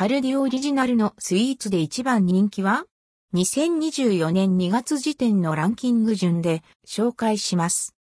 カルディオリジナルのスイーツで一番人気は ?2024 年2月時点のランキング順で紹介します。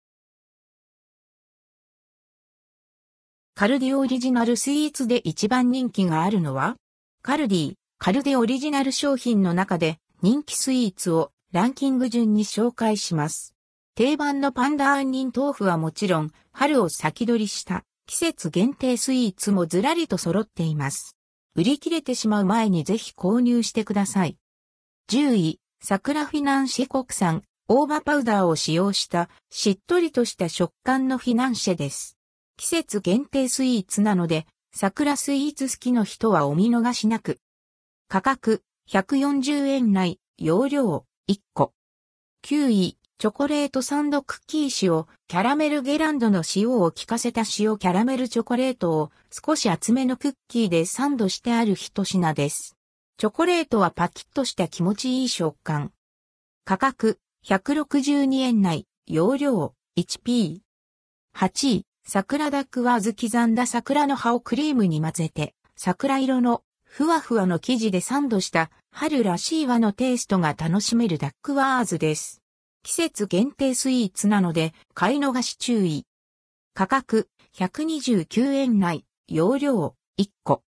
カルディオリジナルスイーツで一番人気があるのは？カルディ、カルデオリジナル商品の中で人気スイーツをランキング順に紹介します。定番のパンダ杏仁豆腐はもちろん、春を先取りした季節限定スイーツもずらりと揃っています。売り切れてしまう前にぜひ購入してください。10位、桜フィナンシェ国産、大葉パウダーを使用したしっとりとした食感のフィナンシェです。季節限定スイーツなので、桜スイーツ好きの人はお見逃しなく。価格、140円内、容量、1個。9位、チョコレートサンドクッキー塩、キャラメルゲランドの塩を効かせた塩キャラメルチョコレートを少し厚めのクッキーでサンドしてある一品です。チョコレートはパキッとした気持ちいい食感。価格、162円、内容量、1P。8位、桜ダックワーズ刻んだ桜の葉をクリームに混ぜて、桜色のふわふわの生地でサンドした春らしい和のテイストが楽しめるダックワーズです。季節限定スイーツなので、買い逃し注意。価格、129円、内容量、1個。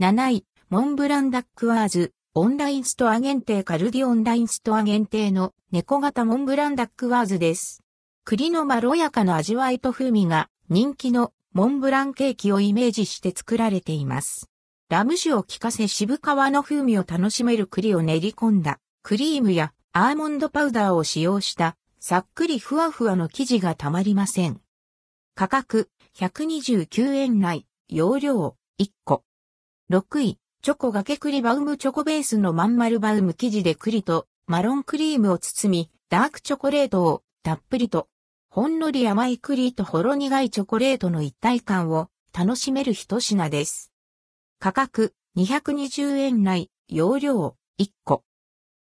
7位、モンブランダックワーズ、オンラインストア限定カルディオンラインストア限定の猫型モンブランダックワーズです。栗のまろやかな味わいと風味が人気のモンブランケーキをイメージして作られています。ラム酒を効かせ渋皮の風味を楽しめる栗を練り込んだクリームやアーモンドパウダーを使用したさっくりふわふわの生地がたまりません。価格129円、内容量1個。6位、チョコがけ栗バウムチョコベースのまん丸バウム生地で栗とマロンクリームを包み、ダークチョコレートをたっぷりと、ほんのり甘い栗とほろ苦いチョコレートの一体感を楽しめる一品です。価格220円、内容量1個。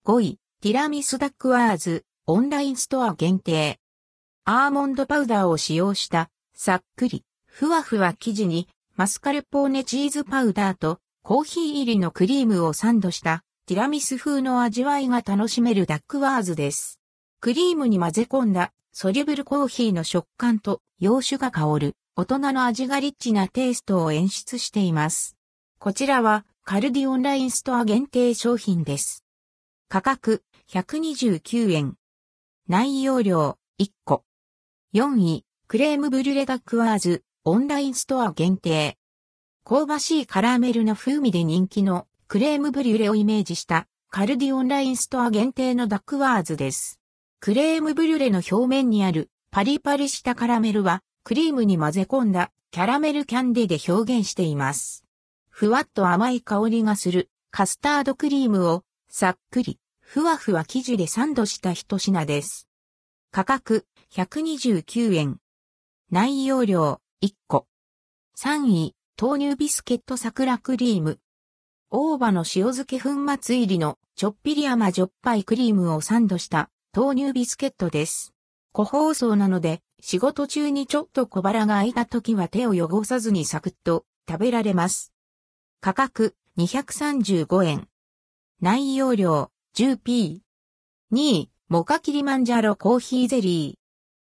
5位、ティラミスダックワーズ、オンラインストア限定。アーモンドパウダーを使用した、さっくり、ふわふわ生地に、マスカルポーネチーズパウダーと、コーヒー入りのクリームをサンドした、ティラミス風の味わいが楽しめるダックワーズです。クリームに混ぜ込んだ、ソリュブルコーヒーの食感と、洋酒が香る、大人の味がリッチなテイストを演出しています。こちらは、カルディオンラインストア限定商品です。価格129円。内容量1個。4位、クレームブリュレダックワーズ、オンラインストア限定。香ばしいカラメルの風味で人気のクレームブリュレをイメージしたカルディオンラインストア限定のダックワーズです。クレームブリュレの表面にあるパリパリしたカラメルはクリームに混ぜ込んだキャラメルキャンディで表現しています。ふわっと甘い香りがするカスタードクリームをさっくり、ふわふわ生地でサンドした一品です。価格129円。内容量1個。3位、豆乳ビスケット桜クリーム。大葉の塩漬け粉末入りのちょっぴり甘じょっぱいクリームをサンドした豆乳ビスケットです。個包装なので仕事中にちょっと小腹が空いた時は手を汚さずにサクッと食べられます。価格235円。内容量 10p。2位、モカキリマンジャロコーヒーゼリ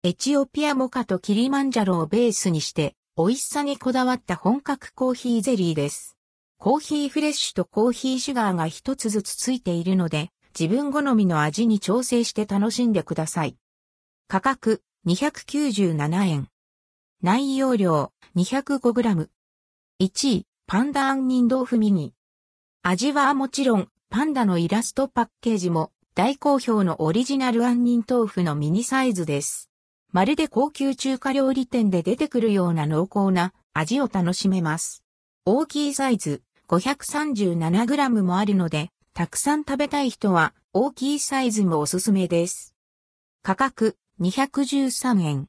ー。エチオピアモカとキリマンジャロをベースにして、美味しさにこだわった本格コーヒーゼリーです。コーヒーフレッシュとコーヒーシュガーが一つずつついているので、自分好みの味に調整して楽しんでください。価格297円。内容量 205g。1位、パンダ杏仁豆腐ミニ。味はもちろん、パンダのイラストパッケージも大好評のオリジナル杏仁豆腐のミニサイズです。まるで高級中華料理店で出てくるような濃厚な味を楽しめます。大きいサイズ 537g もあるので、たくさん食べたい人は大きいサイズもおすすめです。価格213円。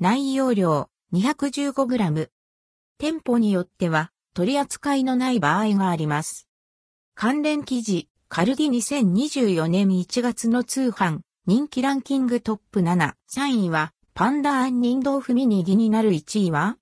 内容量 215g。店舗によっては取り扱いのない場合があります。関連記事、カルディ2024年1月の通販、人気ランキングトップ7、3位は、パンダ杏仁豆腐ミニ気になる1位は、